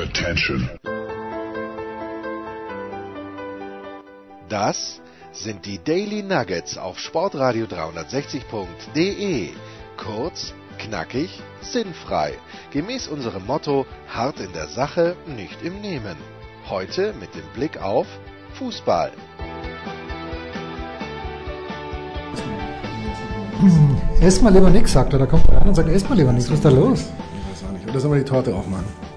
Attention. Das sind die Daily Nuggets auf Sportradio 360.de. Kurz, knackig, sinnfrei. Gemäß unserem Motto: hart in der Sache, nicht im Nehmen. Heute mit dem Blick auf Fußball. Ess mal lieber nix, sagt er. Da kommt er rein und sagt, ess mal lieber nix. Was ist da los? Ich weiß auch nicht. Oder sollen wir die Torte aufmachen?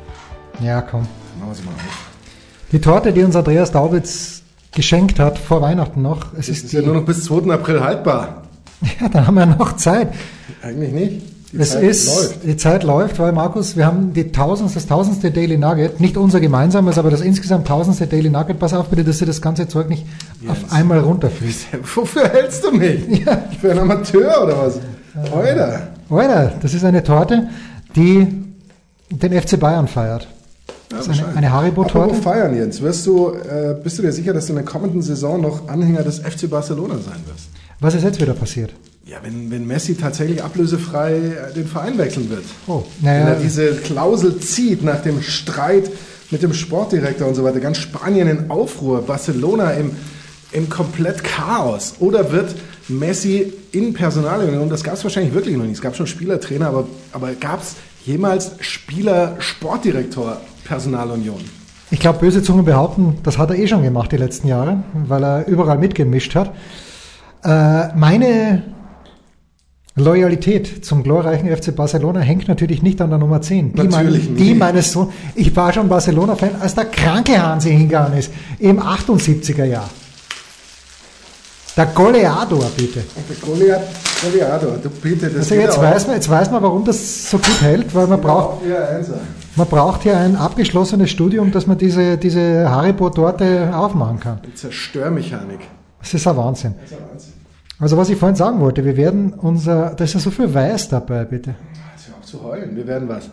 Ja, komm. Machen wir sie mal auf. Die Torte, die uns Andreas Daubitz geschenkt hat, vor Weihnachten noch. Es ist ist ja nur noch bis 2. April haltbar. ja, da haben wir noch Zeit. Eigentlich nicht. Die es Zeit ist, läuft. die Zeit läuft, weil Markus, wir haben die tausendste, das tausendste Daily Nugget, nicht unser gemeinsames, aber das insgesamt tausendste Daily Nugget. Pass auf bitte, dass du das ganze Zeug nicht auf einmal runterführst. Wofür hältst du mich? Ja. Für einen Amateur oder was? Heute. Alter, das ist eine Torte, die den FC Bayern feiert. Das ist eine, eine Haribo-Torte. Feiern, Jens. Wirst du, äh, bist du dir sicher, dass du in der kommenden Saison noch Anhänger des FC Barcelona sein wirst? Was ist jetzt wieder passiert? Ja, wenn, wenn Messi tatsächlich ablösefrei äh, den Verein wechseln wird. Oh, Wenn naja, er diese Klausel zieht nach dem Streit mit dem Sportdirektor und so weiter, ganz Spanien in Aufruhr, Barcelona im, im komplett Chaos. Oder wird Messi in Personalunion, das gab es wahrscheinlich wirklich noch nicht, es gab schon Spielertrainer, aber, aber gab es jemals Spieler-Sportdirektor-Personalunion? Ich glaube, böse Zungen behaupten, das hat er eh schon gemacht die letzten Jahre, weil er überall mitgemischt hat. Äh, meine Loyalität zum glorreichen FC Barcelona hängt natürlich nicht an der Nummer 10. Die, Natürlich mein, die nicht. meines Sohnes. Ich war schon Barcelona-Fan, als der kranke Hansi hingegangen ist, im 78er Jahr. Der Goleador, bitte. Goliath, Goliathor, du bitte, das Also jetzt weiß, man, jetzt weiß man, warum das so gut hält, weil man braucht, Ja. Man braucht hier ein abgeschlossenes Studium, dass man diese, diese Haribo-Torte aufmachen kann. Die Zerstörmechanik. Das ist ein Wahnsinn. Das ist ein Wahnsinn. Also was ich vorhin sagen wollte, wir werden unser, da ist ja so viel Weiß dabei, bitte. Das ist ja auch zu heulen. Wir werden was.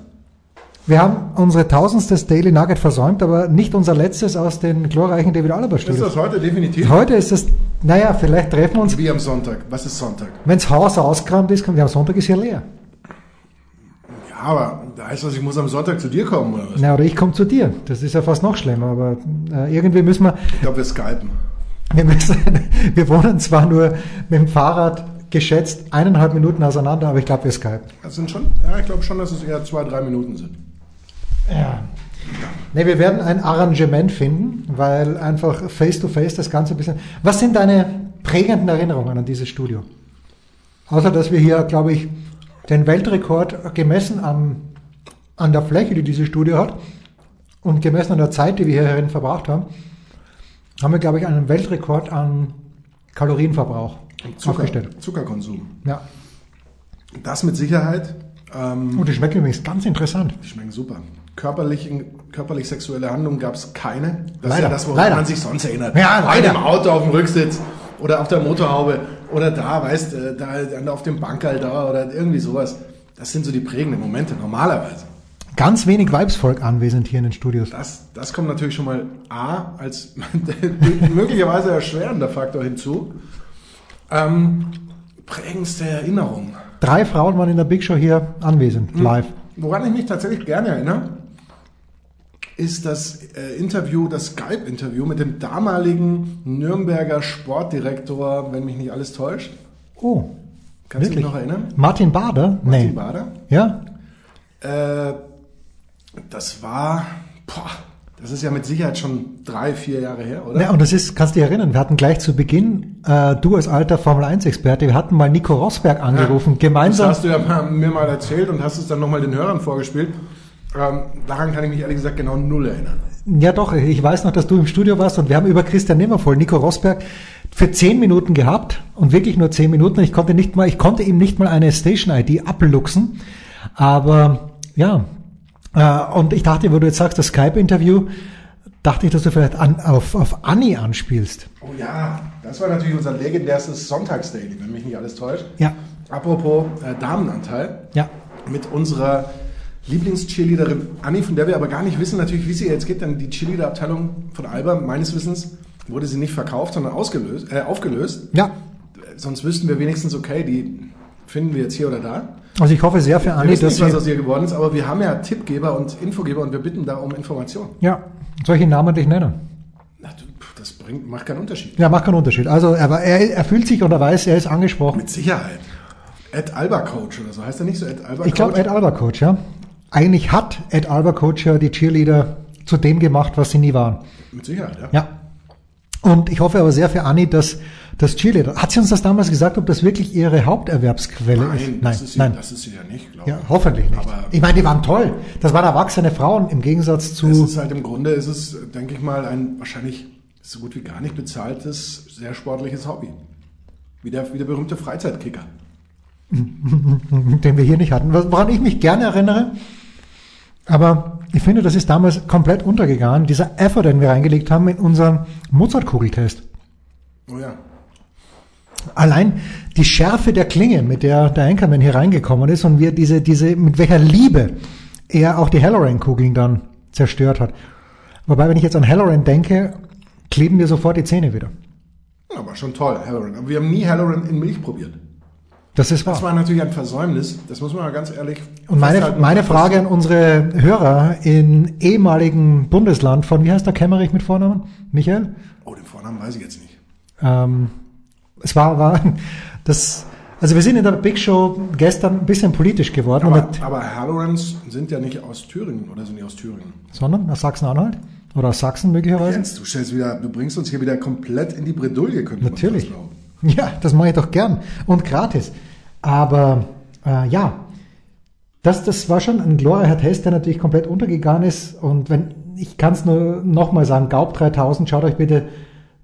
Wir haben unsere tausendstes Daily Nugget versäumt, aber nicht unser letztes aus den glorreichen David Alaba Ist Studios. das heute definitiv? Heute ist es, naja, vielleicht treffen wir uns, Wie am Sonntag. Was ist Sonntag? wenns Haus ausgeräumt ist, kommt, ja, am Sonntag ist hier leer. Aber da heißt das, ich muss am Sonntag zu dir kommen, oder was? Na, oder ich komme zu dir. Das ist ja fast noch schlimmer, aber äh, irgendwie müssen wir, Ich glaube, wir skypen. wir müssen, wir wohnen zwar nur mit dem Fahrrad geschätzt eineinhalb Minuten auseinander, aber ich glaube, wir skypen. Das sind schon, ja, ich glaube schon, dass es eher zwei, drei Minuten sind. Ja. Ne, wir werden ein Arrangement finden, weil einfach face to face das Ganze ein bisschen. Was sind deine prägenden Erinnerungen an dieses Studio? Außer dass wir hier, glaube ich, den Weltrekord gemessen am, an der Fläche, die dieses Studio hat, und gemessen an der Zeit, die wir hierin verbracht haben, haben wir, glaube ich, einen Weltrekord an Kalorienverbrauch Zucker, aufgestellt. Zuckerkonsum. Ja. Das mit Sicherheit. Ähm, Und die schmecken übrigens ganz interessant. die schmecken super. Körperlich, körperlich sexuelle Handlungen gab es keine. Das ist Leider, ja das, woran leider. man sich sonst erinnert. Ja, Bei leider. dem Auto auf dem Rücksitz oder auf der Motorhaube oder da, weißt du, da, dann auf dem Bankerl da oder irgendwie sowas. Das sind so die prägenden Momente normalerweise. Ganz wenig Weibsvolk anwesend hier in den Studios. Das, das kommt natürlich schon mal A als möglicherweise erschwerender Faktor hinzu. Ähm, prägendste Erinnerung. Drei Frauen waren in der Big Show hier anwesend, live. Woran ich mich tatsächlich gerne erinnere, ist das äh, Interview, das Skype-Interview mit dem damaligen Nürnberger Sportdirektor, wenn mich nicht alles täuscht. Oh, Kannst du wirklich? dich noch erinnern? Martin Bader? Martin nee. Bader. Ja? Äh, das war, boah, das ist ja mit Sicherheit schon drei, vier Jahre her, oder? ja? Und das ist, kannst du dich erinnern, wir hatten gleich zu Beginn, äh, du als alter Formel-1-Experte, wir hatten mal Nico Rosberg angerufen, Das gemeinsam. hast du ja mir mal erzählt und hast es dann nochmal den Hörern vorgespielt. Ähm, daran kann ich mich ehrlich gesagt genau null erinnern. Ja doch, ich weiß noch, dass du im Studio warst und wir haben über Christian Nimmervoll, Nico Rosberg, für zehn Minuten gehabt und wirklich nur zehn Minuten. Ich konnte nicht mal, ich konnte ihm nicht mal eine Station-ID abluchsen. Aber ja, äh, und ich dachte, wo du jetzt sagst, das Skype-Interview, dachte ich, dass du vielleicht an, auf, auf Anni anspielst. Oh ja, das war natürlich unser legendärstes Sonntagsdaily, wenn mich nicht alles täuscht. Ja, Apropos äh, Damenanteil, ja. mit unserer Lieblings-Cheerleaderin Anni, von der wir aber gar nicht wissen natürlich, wie sie jetzt geht, denn die Cheerleader-Abteilung von Alba, meines Wissens, wurde sie nicht verkauft, sondern ausgelöst, äh, aufgelöst. Ja, Sonst wüssten wir wenigstens, okay, die finden wir jetzt hier oder da. Also ich hoffe sehr für Anni, dass nicht, was aus ihr geworden ist, aber wir haben ja Tippgeber und Infogeber und wir bitten da um Informationen. ja, soll ich ihn namentlich nennen? Na, das bringt, macht keinen Unterschied. Ja, macht keinen Unterschied. Also er, er, er fühlt sich oder weiß, er ist angesprochen. Mit Sicherheit. Ed Alba Coach oder so. Heißt er nicht so Ed Alba Ich glaube, Coach? Ed Alba Coach, ja. Eigentlich hat Ed Alba Coach ja die Cheerleader zu dem gemacht, was sie nie waren. Mit Sicherheit, ja. Ja. Und ich hoffe aber sehr für Anni, dass das Cheerleader. Hat sie uns das damals gesagt, ob das wirklich ihre Haupterwerbsquelle ist? Nein, das, ist sie, nein. das ist sie ja nicht, glaube Ja, hoffentlich nicht. Aber- ich meine, die waren toll. Das waren erwachsene Frauen im Gegensatz zu. Es ist halt im Grunde, ist es, denke ich mal, ein wahrscheinlich so gut wie gar nicht bezahltes, sehr sportliches Hobby. Wie der, wie der berühmte Freizeitkicker. den wir hier nicht hatten, woran ich mich gerne erinnere. Aber ich finde, das ist damals komplett untergegangen, dieser Effort, den wir reingelegt haben in unseren Mozart-Kugeltest. Oh ja. Allein die Schärfe der Klinge, mit der der Anchorman hier reingekommen ist und wir diese, diese, mit welcher Liebe er auch die Halloran-Kugeln dann zerstört hat. Wobei, wenn ich jetzt an Halloran denke, kleben mir sofort die Zähne wieder. Aber schon toll, Halloran. Aber wir haben nie Halloran in Milch probiert. Das ist Das wahr. war natürlich ein Versäumnis. Das muss man mal ganz ehrlich Und meine, meine Frage an unsere Hörer in ehemaligen Bundesland von, wie heißt der Kämmerich mit Vornamen? Michael? Oh, den Vornamen weiß ich jetzt nicht. Ähm, es war, war das, also wir sind in der Big Show gestern ein bisschen politisch geworden, Aber, aber Hallorans sind ja nicht aus Thüringen oder sind die aus Thüringen? sondern aus Sachsen-Anhalt oder aus Sachsen möglicherweise. Jens, du stellst wieder, du bringst uns hier wieder komplett in die Bredouille, könnte man Natürlich. fast glauben. Ja, das mache ich doch gern und gratis. Aber äh, ja, das, das war schon ein glorreicher Test, der natürlich komplett untergegangen ist. Und wenn ich kann es nur nochmal sagen, Gaub 3000, schaut euch bitte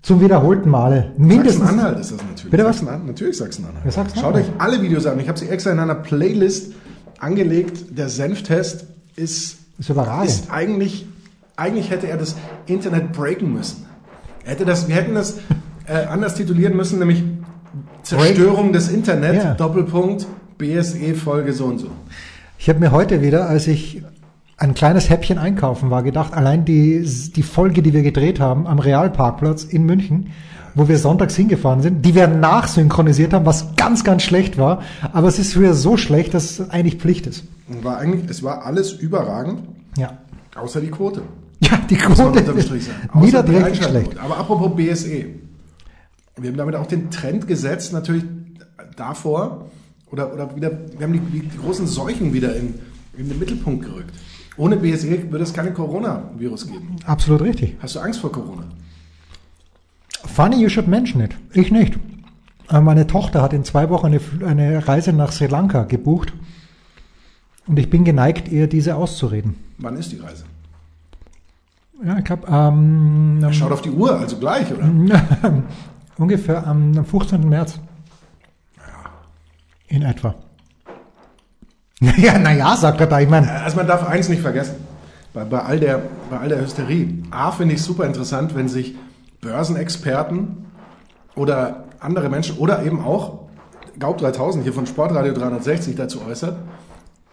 zum wiederholten Male mindestens. Sachsen-Anhalt ist das natürlich. Bitte was? Sachsen-Anhalt, natürlich Sachsen-Anhalt. Ja, Sachsen-Anhalt. Schaut euch alle Videos an. Ich habe sie extra in einer Playlist angelegt. Der Senftest ist, Ist überragend. ist eigentlich, eigentlich hätte er das Internet breaken müssen. Er hätte das, wir hätten das äh, anders titulieren müssen, nämlich Zerstörung des Internet, Ja. Doppelpunkt, BSE Folge so und so. Ich habe mir heute wieder, als ich ein kleines Häppchen einkaufen war, gedacht, allein die, die Folge, die wir gedreht haben am Realparkplatz in München, wo wir sonntags hingefahren sind, die wir nachsynchronisiert haben, was ganz, ganz schlecht war. Aber es ist wieder so schlecht, dass es eigentlich Pflicht ist. War eigentlich, es war alles überragend, Ja. außer die Quote. Ja, die Quote niederträchtig schlecht. Aber apropos BSE. Wir haben damit auch den Trend gesetzt, natürlich davor, oder, oder wieder, wir haben die, die, großen Seuchen wieder in, in den Mittelpunkt gerückt. Ohne BSE würde es keine Coronavirus geben. Absolut richtig. Hast du Angst vor Corona? Funny you should mention it. Ich nicht. Äh, Meine Tochter hat in zwei Wochen eine, eine Reise nach Sri Lanka gebucht. Und ich bin geneigt, ihr diese auszureden. Wann ist die Reise? Ja, ich glaube, ähm, Schaut auf die Uhr, also gleich, oder? ungefähr am 15. März. In etwa. Ja, naja, sagt er da. Ich meine, Also man darf eins nicht vergessen. Bei, bei, all, der, bei all der Hysterie. A, finde ich super interessant, wenn sich Börsenexperten oder andere Menschen oder eben auch Gaub 3000 hier von Sportradio 360 dazu äußert.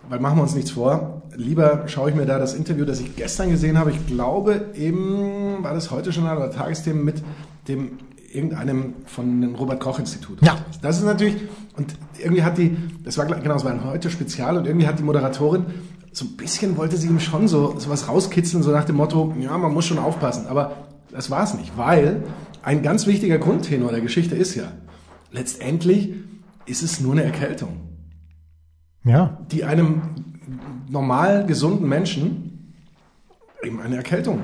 Weil machen wir uns nichts vor. Lieber schaue ich mir da das Interview, das ich gestern gesehen habe. Ich glaube, eben war das heute schon oder Tagesthemen mit dem irgendeinem von dem Robert Koch Institut. Ja. Das ist natürlich, und irgendwie hat die, das war genau, es war ein heute Spezial und irgendwie hat die Moderatorin so ein bisschen wollte sie ihm schon so, so was rauskitzeln, so nach dem Motto, ja, man muss schon aufpassen. Aber das war es nicht, weil ein ganz wichtiger Grundtenor der Geschichte ist ja, letztendlich ist es nur eine Erkältung, ja, die einem normal gesunden Menschen eben eine Erkältung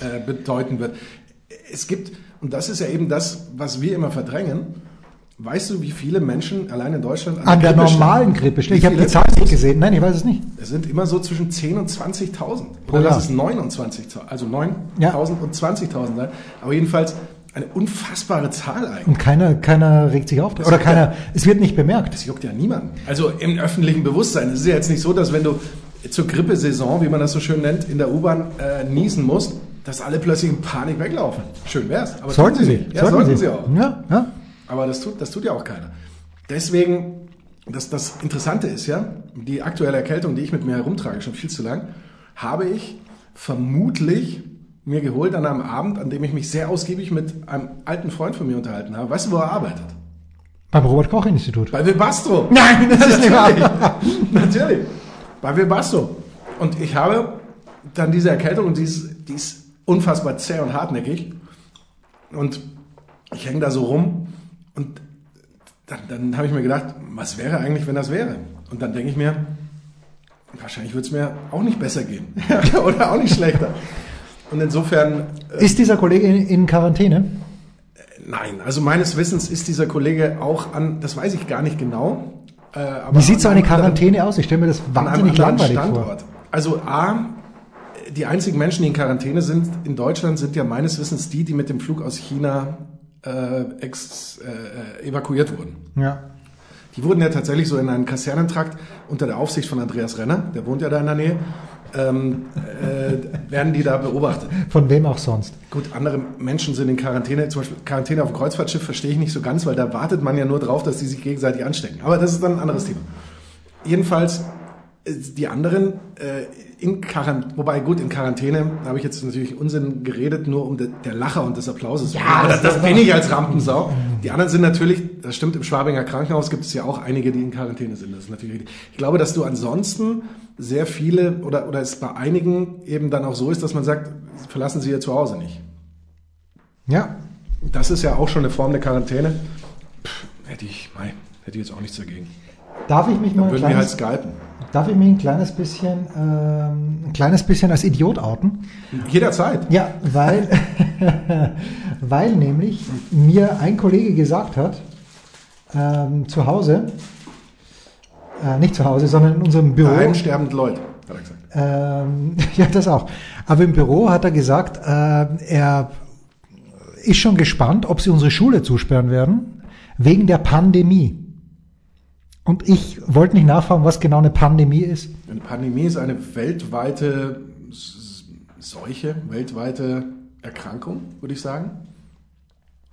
äh, bedeuten wird. Es gibt, und das ist ja eben das, was wir immer verdrängen, weißt du, wie viele Menschen allein in Deutschland an der Grippe normalen sterben? Grippe steht. Ich habe die? Zahl nicht gesehen. Nein, ich weiß es nicht. Es sind immer so zwischen 10.000 und 20.000. Pro Oder lass es 29.000, also 9.000 Ja. und 20.000 sein. Aber jedenfalls eine unfassbare Zahl eigentlich. Und keiner, keiner regt sich auf. Oder juckt keiner, ja- es wird nicht bemerkt. Das juckt ja niemanden. Also im öffentlichen Bewusstsein. Es ist ja jetzt nicht so, dass wenn du zur Grippesaison, wie man das so schön nennt, in der U-Bahn äh, niesen musst, dass alle plötzlich in Panik weglaufen. Schön wär's. Aber Sollten sie. nicht. Ja, sollten sie auch. Ja, ja. Aber das tut, das tut ja auch keiner. Deswegen, das, das Interessante ist ja, die aktuelle Erkältung, die ich mit mir herumtrage, schon viel zu lang, habe ich vermutlich mir geholt an einem Abend, an dem ich mich sehr ausgiebig mit einem alten Freund von mir unterhalten habe. Weißt du, wo er arbeitet? Beim Robert-Koch-Institut. Bei Wilbastro. Nein, das ist nicht wahr. Natürlich. Bei Wilbastro. Und ich habe dann diese Erkältung und die ist, die ist unfassbar zäh und hartnäckig. Und ich hänge da so rum und dann, dann habe ich mir gedacht, was wäre eigentlich, wenn das wäre? Und dann denke ich mir, wahrscheinlich würde es mir auch nicht besser gehen. Oder auch nicht schlechter. Und insofern, äh, Ist dieser Kollege in, in Quarantäne? nein, also meines Wissens ist dieser Kollege auch an, das weiß ich gar nicht genau. Äh, aber Wie sieht so eine einem anderen- Quarantäne aus? Ich stelle mir das wahnsinnig langweilig Standort. vor. Also A, die einzigen Menschen, die in Quarantäne sind in Deutschland, sind ja meines Wissens die, die mit dem Flug aus China äh, ex, äh, evakuiert wurden. Ja. Die wurden ja tatsächlich so in einen Kasernentrakt unter der Aufsicht von Andreas Renner, der wohnt ja da in der Nähe, ähm, äh, werden die da beobachtet. Von wem auch sonst. Gut, andere Menschen sind in Quarantäne, zum Beispiel Quarantäne auf dem Kreuzfahrtschiff verstehe ich nicht so ganz, weil da wartet man ja nur drauf, dass die sich gegenseitig anstecken. Aber das ist dann ein anderes Thema. Jedenfalls, die anderen äh, in Quarantäne, wobei gut, in Quarantäne habe ich jetzt natürlich Unsinn geredet, nur um de, der Lacher und des Applauses. Ja, Aber das das, bin ich als Rampensau. Die anderen sind natürlich, das stimmt, im Schwabinger Krankenhaus gibt es ja auch einige, die in Quarantäne sind. Das ist natürlich richtig. Ich glaube, dass du ansonsten sehr viele oder, oder es bei einigen eben dann auch so ist, dass man sagt, verlassen Sie Ihr Zuhause nicht. Ja. Das ist ja auch schon eine Form der Quarantäne. Pff, hätte ich, mei, hätte ich jetzt auch nichts dagegen. Darf ich mich mal ein halt kleines, skypen. darf ich mich ein kleines bisschen, ähm, ein kleines bisschen als Idiot outen? Jederzeit. Ja, weil, weil nämlich mir ein Kollege gesagt hat, ähm, zu Hause, äh, nicht zu Hause, sondern in unserem Büro. Daheim sterben Leute, hat er gesagt. Ähm, ja, das auch. Aber im Büro hat er gesagt, äh, er ist schon gespannt, ob sie unsere Schule zusperren werden, wegen der Pandemie. Und ich wollte nicht nachfragen, was genau eine Pandemie ist. Eine Pandemie ist eine weltweite Seuche, weltweite Erkrankung, würde ich sagen.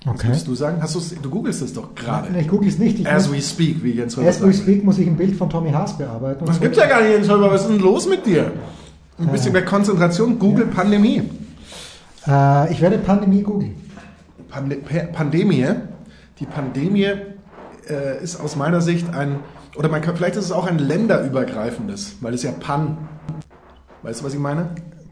Was Okay. würdest du sagen? Hast du googelst es doch gerade. Ich google es nicht. Ich As muss, we speak, wie Jens Röber as we speak muss ich ein Bild von Tommy Haas bearbeiten. Das gibt's ja gar nicht, Jens Röber. Was ist denn los mit dir? Ein bisschen mehr Konzentration. Google Pandemie. äh, ich werde Pandemie googeln. Pande Pa- Pandemie. Die Pandemie äh, ist aus meiner Sicht ein, oder man kann, vielleicht ist es auch ein länderübergreifendes, weil es ja Pan. Weißt du, was ich meine?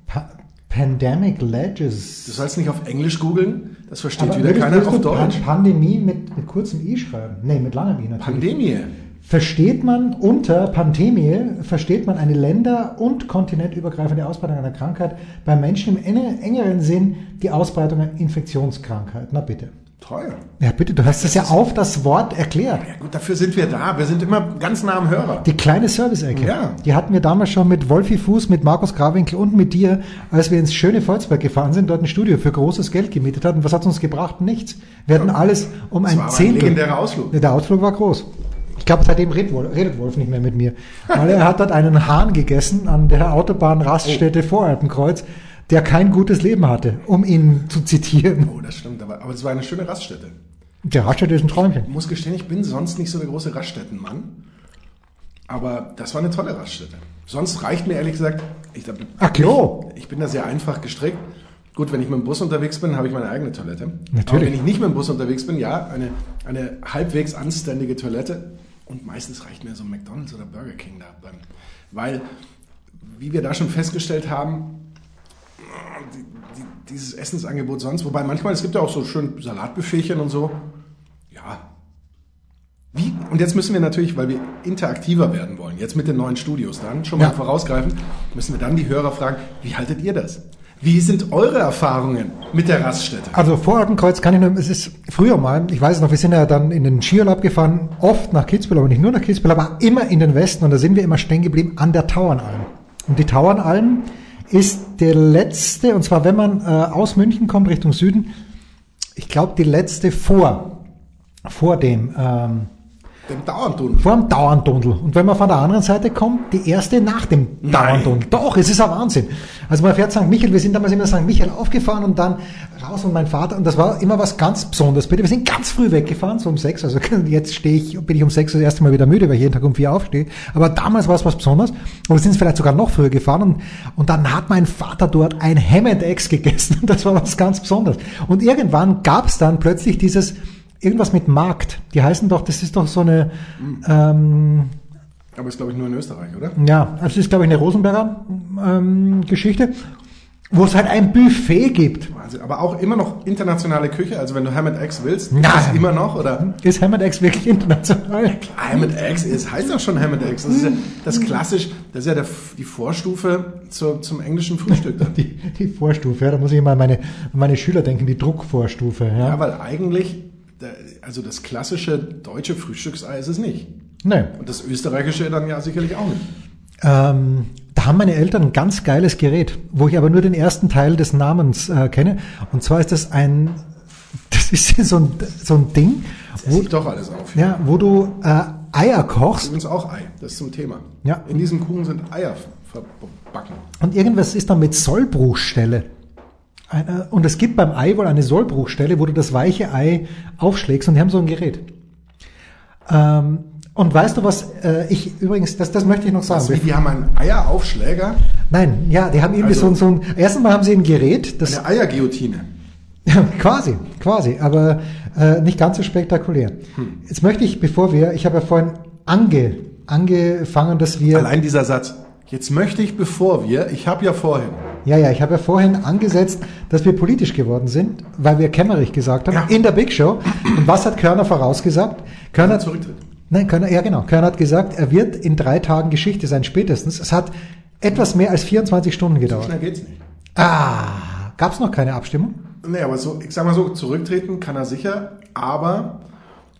Pa Pandemic Ledges. Du sollst nicht auf Englisch googeln, das versteht Aber wieder keiner auf Pan- Deutsch. Pandemie mit, mit kurzem I schreiben. Nee, mit langem I natürlich. Pandemie. Versteht man unter Pandemie, versteht man eine länder- und kontinentübergreifende Ausbreitung einer Krankheit bei Menschen im enge- engeren Sinn die Ausbreitung einer Infektionskrankheit. Na bitte. Toll. Ja, bitte, du hast es ja auf das Wort erklärt. Ja gut, dafür sind wir da. Wir sind immer ganz nah am Hörer. Die kleine Service-Ecke. Ja. Die hatten wir damals schon mit Wolfi Fuß, mit Markus Grawinkel und mit dir, als wir ins schöne Volzberg gefahren sind, dort ein Studio für großes Geld gemietet hatten. Was hat uns gebracht? Nichts. Wir hatten alles um Das ein war ein legendärer Ausflug. Der Ausflug war groß. Ich glaube, seitdem redet Wolf, redet Wolf nicht mehr mit mir. Weil er hat dort einen Hahn gegessen an der Autobahnraststätte vor Alpenkreuz, der kein gutes Leben hatte, um ihn zu zitieren. Oh, das stimmt. Aber, aber es war eine schöne Raststätte. Der Raststätte ist ein Träumchen. Ich muss gestehen, ich bin sonst nicht so der große Raststättenmann. Aber das war eine tolle Raststätte. Sonst reicht mir ehrlich gesagt, ich, Ach, Klo. ich bin da sehr einfach gestrickt. Gut, wenn ich mit dem Bus unterwegs bin, habe ich meine eigene Toilette. Natürlich. Aber wenn ich nicht mit dem Bus unterwegs bin, ja, eine, eine halbwegs anständige Toilette. Und meistens reicht mir so ein McDonalds oder Burger King da. Beim, weil, wie wir da schon festgestellt haben, die, die, dieses Essensangebot sonst, wobei manchmal, es gibt ja auch so schön Salatbuffetchen und so. Ja. Wie? Und jetzt müssen wir natürlich, weil wir interaktiver werden wollen, jetzt mit den neuen Studios dann, schon mal Ja. vorausgreifen, müssen wir dann die Hörer fragen, wie haltet ihr das? Wie sind eure Erfahrungen mit der Raststätte? Also vor Alpenkreuz kann ich nur, es ist früher mal, ich weiß es noch, wir sind ja dann in den Skiurlaub gefahren, oft nach Kitzbühel, aber nicht nur nach Kitzbühel, aber immer in den Westen und da sind wir immer stehen geblieben an der Tauernalm. Und die Tauernalm ist der letzte, und zwar wenn man äh, aus München kommt Richtung Süden, ich glaube die letzte vor, vor dem, ähm, Dem Dauerndun. vor dem Dauerndundel. Und wenn man von der anderen Seite kommt, die erste nach dem Nein. Dauerndundel. Doch, es ist ein Wahnsinn. Also man fährt St. Michael, wir sind damals immer St. Michael aufgefahren und dann raus und mein Vater, und das war immer was ganz Besonderes. Bitte, wir sind ganz früh weggefahren, so um sechs. Also jetzt stehe ich, bin ich um sechs das erste Mal wieder müde, weil ich jeden Tag um vier aufstehe. Aber damals war es was Besonderes. Und wir sind vielleicht sogar noch früher gefahren und, und dann hat mein Vater dort ein Ham and Eggs gegessen. Und das war was ganz Besonderes. Und irgendwann gab es dann plötzlich dieses irgendwas mit Markt. Die heißen doch, das ist doch so eine, ähm, Aber ist, glaube ich, nur in Österreich, oder? ja, also das ist glaube ich eine Rosenberger ähm, Geschichte, wo es halt ein Buffet gibt. Wahnsinn. Aber auch immer noch internationale Küche. Also wenn du Ham and Eggs willst, Nein. ist immer noch, oder? Ist Ham Eggs wirklich international? Ham and Eggs, es heißt doch schon Ham and Eggs. Das ist ja das klassisch, das ist ja der, die Vorstufe zur, zum englischen Frühstück dann. Die, die Vorstufe, ja, da muss ich mal an meine, an meine Schüler denken, die Druckvorstufe. Ja. Ja, weil eigentlich, also das klassische deutsche Frühstücksei ist es nicht. Nee. Und das österreichische dann ja sicherlich auch nicht. Ähm, da haben meine Eltern ein ganz geiles Gerät, wo ich aber nur den ersten Teil des Namens äh, kenne. Und zwar ist das ein, das ist so ein, so ein Ding, Das wo, doch alles auf. ja, wo du äh, Eier kochst Übrigens auch Ei, das ist zum Thema. Ja. In diesem Kuchen sind Eier verbacken. und irgendwas ist dann mit Sollbruchstelle. Eine, und es gibt beim Ei wohl eine Sollbruchstelle, wo du das weiche Ei aufschlägst und die haben so ein Gerät. Ähm, und weißt du was, äh, ich übrigens, das, das möchte ich noch sagen. Also, die haben einen Eieraufschläger, Nein, ja, die haben irgendwie Also- so, ein- so ein, erstens mal haben sie ein Gerät, das eine Eierguillotine. Quasi, quasi, aber äh, nicht ganz so spektakulär. Jetzt möchte ich, bevor wir, ich habe ja vorhin ange, angefangen, dass wir, Allein dieser Satz. Jetzt möchte ich, bevor wir, ich habe ja vorhin. Ja, ja, ich habe ja vorhin angesetzt, dass wir politisch geworden sind, weil wir Kämmerich gesagt haben, Ja. in der Big Show. Und was hat Körner vorausgesagt? Körner hat Zurücktritt. Nein, Körner, ja genau. Körner hat gesagt, er wird in drei Tagen Geschichte sein, spätestens. Es hat etwas mehr als 24 Stunden So gedauert. schnell geht's nicht. Ah, gab es noch keine Abstimmung? Nee, aber so, ich sag mal so, zurücktreten kann er sicher, aber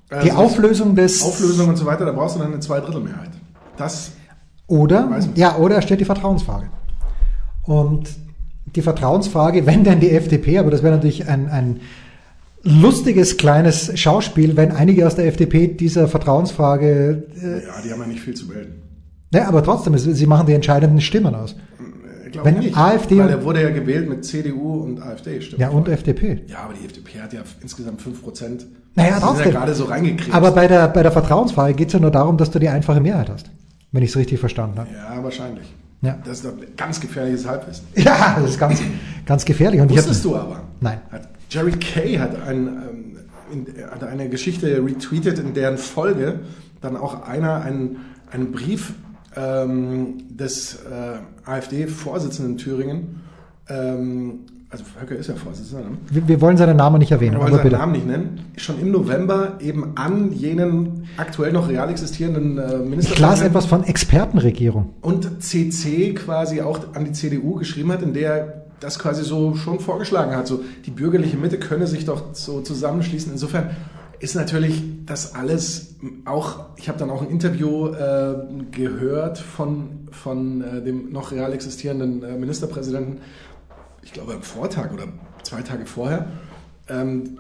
äh, Die so Auflösung des Auflösung und so weiter, da brauchst du dann eine Zweidrittelmehrheit. Das Oder, ja, oder er stellt die Vertrauensfrage. Und die Vertrauensfrage, wenn denn die FDP, aber das wäre natürlich ein, ein lustiges kleines Schauspiel, wenn einige aus der FDP dieser Vertrauensfrage, äh, Ja, die haben ja nicht viel zu melden. ne, aber trotzdem, sie machen die entscheidenden Stimmen aus. Ich glaube Wenn nicht. AfD weil er wurde ja gewählt mit CDU und AfD, stimmt. Ja, und FDP. Ja, aber die FDP hat ja insgesamt 5 Prozent. Naja, trotzdem. ja gerade so reingekriegt. Aber bei der, bei der Vertrauensfrage geht es ja nur darum, dass du die einfache Mehrheit hast. Wenn ich es richtig verstanden habe. ja, wahrscheinlich. Ja. Das ist doch ganz gefährliches Halbwissen. Ja, das ist ganz, ganz gefährlich. Und Wusstest du aber? Nein. Jerry Kay hat, ein, ähm, in, hat eine Geschichte retweetet, in deren Folge dann auch einer einen, einen Brief ähm, des äh, AfD-Vorsitzenden in Thüringen, ähm, also Höcke ist ja Vorsitzender, ne? wir, wir wollen seinen Namen nicht erwähnen. Wir wollen seinen bitte. Namen nicht nennen, schon im November eben an jenen aktuell noch real existierenden äh, Ich las Ministerpräsidenten etwas von Expertenregierung. und CC quasi auch an die CDU geschrieben hat, in der er das quasi so schon vorgeschlagen hat. So die bürgerliche Mitte könne sich doch so zusammenschließen. Insofern ist natürlich das alles auch, ich habe dann auch ein Interview äh, gehört von, von äh, dem noch real existierenden äh, Ministerpräsidenten, ich glaube am Vortag oder zwei Tage vorher, ähm,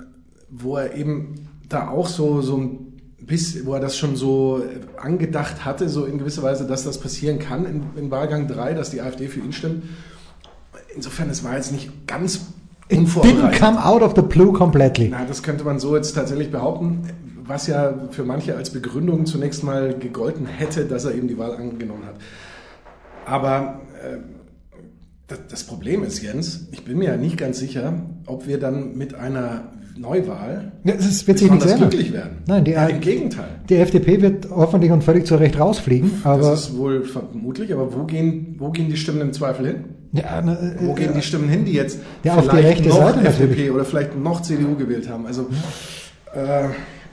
wo er eben da auch so, so ein bisschen, wo er das schon so angedacht hatte, so in gewisser Weise, dass das passieren kann in, in Wahlgang 3, dass die AfD für ihn stimmt. Insofern, es war jetzt nicht ganz It didn't unvorbereitet. come out of the blue completely. Na, das könnte man so jetzt tatsächlich behaupten, was ja für manche als Begründung zunächst mal gegolten hätte, dass er eben die Wahl angenommen hat. Aber äh, das, das Problem ist, Jens, ich bin mir ja nicht ganz sicher, ob wir dann mit einer Neuwahl Ja, ist- wird sich ändern. glücklich werden. Nein, die, ja, Im Gegenteil. die FDP wird hoffentlich und völlig zu Recht rausfliegen, aber das ist wohl vermutlich, aber wo gehen, wo gehen die Stimmen im Zweifel hin? ja, na, äh, Wo gehen die Stimmen hin, die jetzt Ja, auf die vielleicht rechte noch Seite FDP natürlich. oder vielleicht noch CDU gewählt haben? Also äh,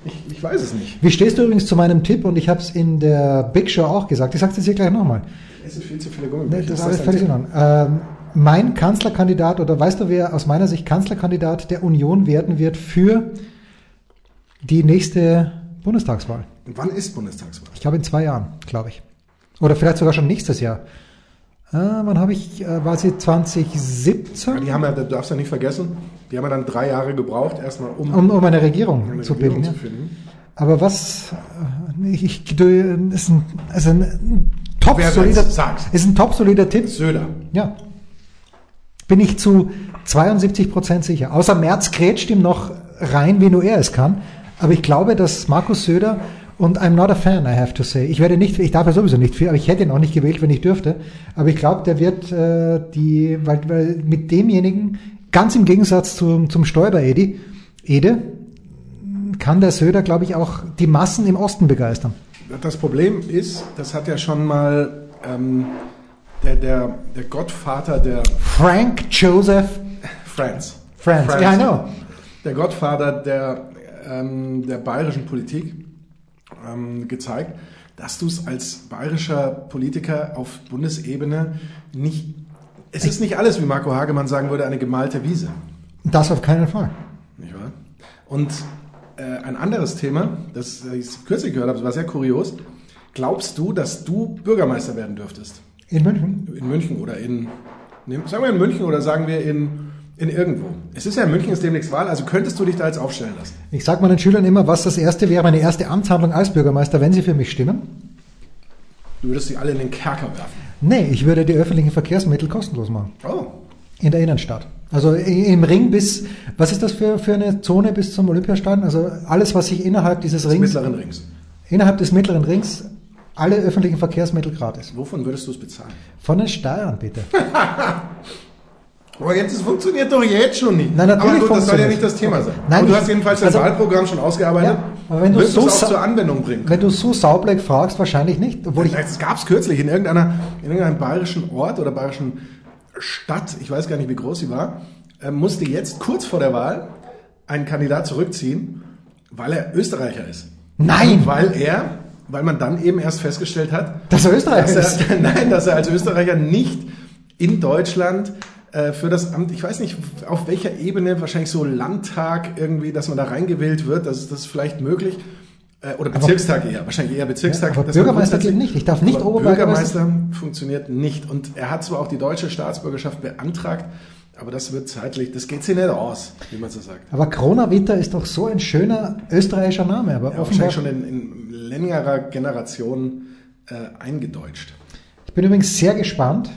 ich, ich weiß es nicht. Wie stehst du übrigens zu meinem Tipp? Und ich habe es in der Big Show auch gesagt. Ich sage es jetzt hier gleich nochmal. Es sind viel zu viele Gummibärchen. das ist Ist alles völlig in. Ähm, mein Kanzlerkandidat, oder weißt du, wer aus meiner Sicht Kanzlerkandidat der Union werden wird für die nächste Bundestagswahl? Und Wann ist Bundestagswahl? Ich glaube in zwei Jahren, glaube ich. Oder vielleicht sogar schon nächstes Jahr. Äh, wann habe ich, äh, war sie 2017? Ja, die haben ja, du darfst ja nicht vergessen, die haben ja dann drei Jahre gebraucht, erstmal um, um, um eine Regierung eine zu Regierung bilden. zu Ja. finden. Aber was, äh, ich, ich, ist ein, ist ein top Wer solider, ist ein top solider Tipp. Söder. Ja. Bin ich zu 72 Prozent sicher. Außer Merz grätscht ihm noch rein, wie nur er es kann. Aber ich glaube, dass Markus Söder und I'm not a fan, I have to say. Ich werde nicht, ich darf ja sowieso nicht viel, aber ich hätte ihn auch nicht gewählt, wenn ich dürfte. Aber ich glaube, der wird äh, die, weil, weil mit demjenigen, ganz im Gegensatz zum, zum Stoiber Edi, Ede, kann der Söder, glaube ich, auch die Massen im Osten begeistern. Das Problem ist, das hat ja schon mal ähm, der, der, der Gottvater der Frank Joseph Franz. Franz. Ja, I know. Der Gottvater der, ähm, der bayerischen Politik ähm, gezeigt, dass du es als bayerischer Politiker auf Bundesebene nicht. Es ist nicht alles, wie Marco Hagemann sagen würde, eine gemalte Wiese. Das auf keinen Fall. Nicht wahr? Und äh, ein anderes Thema, das ich kürzlich gehört habe, das war sehr kurios. Glaubst du, dass du Bürgermeister werden dürftest? In München? In München oder in, ne, sagen wir in München oder sagen wir in, in irgendwo. Es ist ja in München ist demnächst Wahl, also könntest du dich da jetzt aufstellen lassen? Ich sage meinen Schülern immer, was das erste wäre, meine erste Amtshandlung als Bürgermeister, wenn sie für mich stimmen. Du würdest sie alle in den Kerker werfen. Nee, ich würde die öffentlichen Verkehrsmittel kostenlos machen. Oh, In der Innenstadt. Also im Ring bis, was ist das für, für eine Zone bis zum Olympiastadion? Also alles, was sich innerhalb dieses des Rings, mittleren Rings. innerhalb des mittleren Rings, alle öffentlichen Verkehrsmittel gratis. Wovon würdest du es bezahlen? Von den Steuern bitte. Aber jetzt, es funktioniert doch jetzt schon nicht. Nein, natürlich aber gut, das soll ja nicht das Thema sein. Nein, aber du hast jedenfalls dein also- Wahlprogramm schon ausgearbeitet. Ja, aber wenn du so es sa- zur Anwendung bringen. Wenn du so saubleck fragst, wahrscheinlich nicht. Obwohl ich, Das gab es kürzlich in, irgendeiner, in irgendeinem bayerischen Ort oder bayerischen Stadt, ich weiß gar nicht, wie groß sie war, äh, musste jetzt kurz vor der Wahl ein Kandidat zurückziehen, weil er Österreicher ist. Nein! Weil er, weil man dann eben erst festgestellt hat, dass er Österreicher dass ist. er, nein, dass er als Österreicher nicht in Deutschland äh, für das Amt, ich weiß nicht auf welcher Ebene, wahrscheinlich so Landtag irgendwie, dass man da reingewählt wird, das das ist vielleicht möglich. Äh, Oder Bezirkstag eher, wahrscheinlich eher Bezirkstag. Ja, aber Bürgermeister geht nicht. Ich darf nicht aber Oberbürgermeister- Bürgermeister funktioniert nicht. Und er hat zwar auch die deutsche Staatsbürgerschaft beantragt, aber das wird zeitlich, das geht sich nicht aus, wie man so sagt. Aber Kronawitter ist doch so ein schöner österreichischer Name. Aber Ja, offenbar, wahrscheinlich schon in, in längerer Generation äh, eingedeutscht. ich bin übrigens sehr gespannt,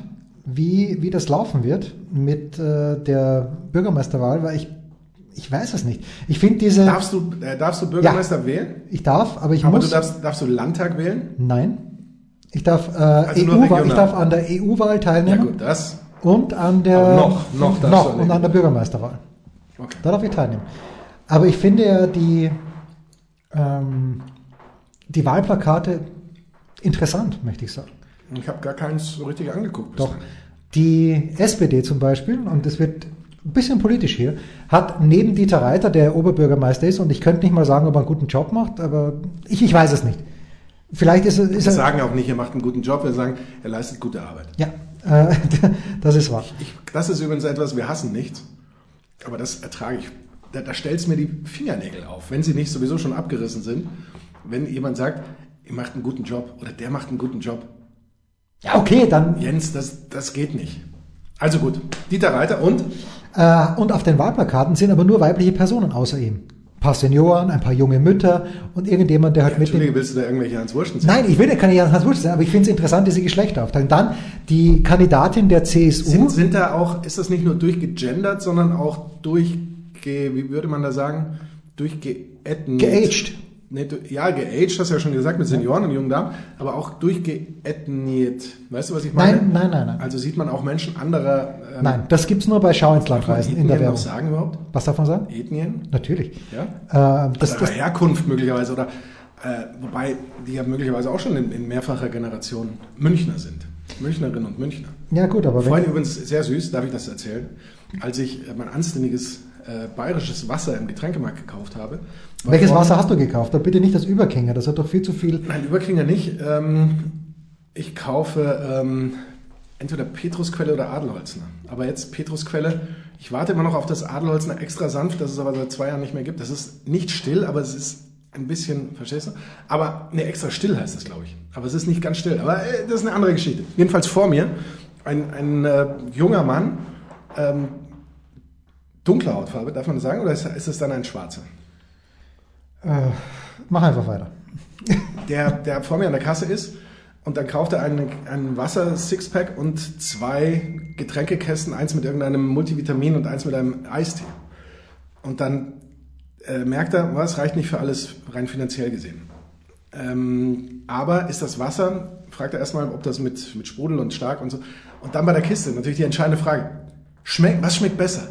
wie, wie das laufen wird mit äh, der Bürgermeisterwahl, weil ich, ich weiß es nicht. Ich finde diese, Darfst du, äh, darfst du Bürgermeister wählen? ich darf, aber ich Aber muss, du darfst, darfst du Landtag wählen? nein. Ich darf, äh, Also nur EU regional. ich darf an der EU-Wahl Ja teilnehmen gut, das. und an der, Aber noch- noch darfst noch und an der Bürgermeisterwahl. Okay. Da darf ich teilnehmen. Aber ich finde ja die, ähm, die Wahlplakate interessant, möchte ich sagen. Ich habe gar keins so richtig angeguckt. Doch. bislang. Die SPD zum Beispiel, und das wird ein bisschen politisch hier, hat neben Dieter Reiter, der Oberbürgermeister ist, und ich könnte nicht mal sagen, ob er einen guten Job macht, aber ich, ich weiß es nicht. Vielleicht ist, ist Wir sagen auch nicht, er macht einen guten Job, wir sagen, er leistet gute Arbeit. Ja, äh, das ist wahr. Ich, das ist übrigens etwas, wir hassen nichts, aber das ertrage ich. Da, da stellt es mir die Fingernägel auf, wenn sie nicht sowieso schon abgerissen sind. Wenn jemand sagt, ihr macht einen guten Job oder der macht einen guten Job. Ja, okay, dann. Jens, das, das geht nicht. Also gut, Dieter Reiter und Äh, und auf den Wahlplakaten sind aber nur weibliche Personen außer ihm. Ein paar Senioren, ein paar junge Mütter und irgendjemand, der halt mit dem Entschuldige, willst du da irgendwelche Hans Wursten Nein, ich will ja keine Hans Wurst sein, aber ich finde es interessant, diese Geschlechteraufteilung. Dann die Kandidatin der CSU. Sind, sind da auch, ist das nicht nur durchgegendert, sondern auch durchge, wie würde man da sagen, durchgeethniert? Geaged. Du- ja, geaged, hast du ja schon gesagt, mit Senioren und jungen Damen, aber auch durchgeethniert. Weißt du, was ich meine? Nein, nein, nein, nein. Also sieht man auch Menschen anderer ähm, Nein, das gibt's nur bei Schau ins Land darf man reisen in der Werbung. sagen überhaupt? Was darf man sagen? Ethnien? Natürlich. Ja? Äh, das, Oder das, Herkunft möglicherweise oder äh, wobei die ja möglicherweise auch schon in, in mehrfacher Generation Münchner sind. Münchnerinnen und Münchner. ja gut, aber Vorhin wenn, übrigens sehr süß, darf ich das erzählen? Als ich äh, mein anständiges äh, bayerisches Wasser im Getränkemarkt gekauft habe. welches Wasser hast du gekauft? Und bitte nicht das Überkinger, das hat doch viel zu viel. Nein, Überklinger nicht. Ähm, ich kaufe ähm, entweder Petrusquelle oder Adelholzner. Aber jetzt Petrusquelle. Ich warte immer noch auf das Adelholzner extra sanft, das es aber seit zwei Jahren nicht mehr gibt. Das ist nicht still, aber es ist ein bisschen, verstehst du? Aber ne, extra still heißt das, glaube ich. Aber es ist nicht ganz still. Aber äh, das ist eine andere Geschichte. Jedenfalls vor mir ein, ein äh, junger Mann, ähm, dunkle Hautfarbe, darf man das sagen? Oder ist, ist es dann ein schwarzer? Äh, mach einfach weiter. der, der vor mir an der Kasse ist und dann kauft er einen, einen Wasser-Sixpack und zwei Getränkekästen, eins mit irgendeinem Multivitamin und eins mit einem Eistee. Und dann äh, merkt er, was reicht nicht für alles rein finanziell gesehen. Ähm, aber ist das Wasser, fragt er erstmal, ob das mit, mit Sprudel und stark und so. Und dann bei der Kiste natürlich die entscheidende Frage. Schmeckt, was schmeckt besser?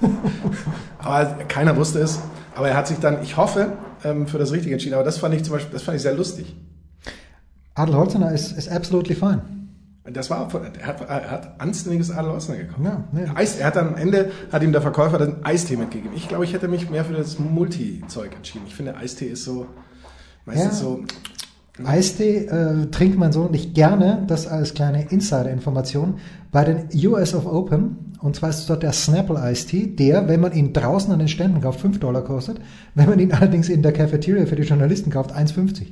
aber keiner wusste es. Aber er hat sich dann, ich hoffe, ähm, für das Richtige entschieden. Aber das fand ich zum Beispiel, das fand ich sehr lustig. Adel Holzener ist, ist absolutely fine. Das war, er hat, er hat anständiges Adel Holzener gekauft. Ja, nee. Eis, er hat am Ende, hat ihm der Verkäufer den Eistee mitgegeben. Ich glaube, ich hätte mich mehr für das Multi-Zeug entschieden. Ich finde, Eistee ist so, meistens Ja. so, Eistee äh, trinkt mein Sohn nicht gerne, das als kleine Insider-Information, bei den US of Open. Und zwar ist dort der Snapple Eistee, der, wenn man ihn draußen an den Ständen kauft, 5 Dollar kostet. Wenn man ihn allerdings in der Cafeteria für die Journalisten kauft, 1,50.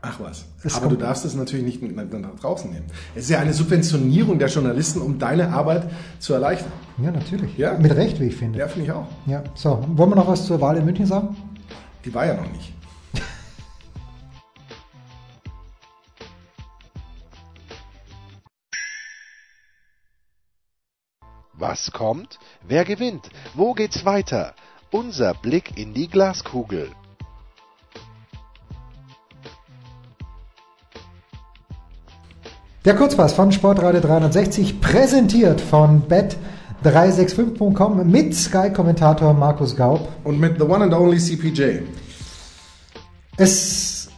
ach was. Es Aber du darfst es natürlich nicht mit nach draußen nehmen. Es ist ja eine Subventionierung der Journalisten, um deine Arbeit zu erleichtern. Ja, natürlich. Ja. Mit Recht, wie ich finde. Ja, finde ich auch. Ja. So, wollen wir noch was zur Wahl in München sagen? Die war ja noch nicht. Was kommt? Wer gewinnt? Wo geht's weiter? Unser Blick in die Glaskugel. Der Kurzpass von Sportradio 360, präsentiert von bet365.com mit Sky-Kommentator Markus Gaub. Und mit The One and Only CPJ. Es,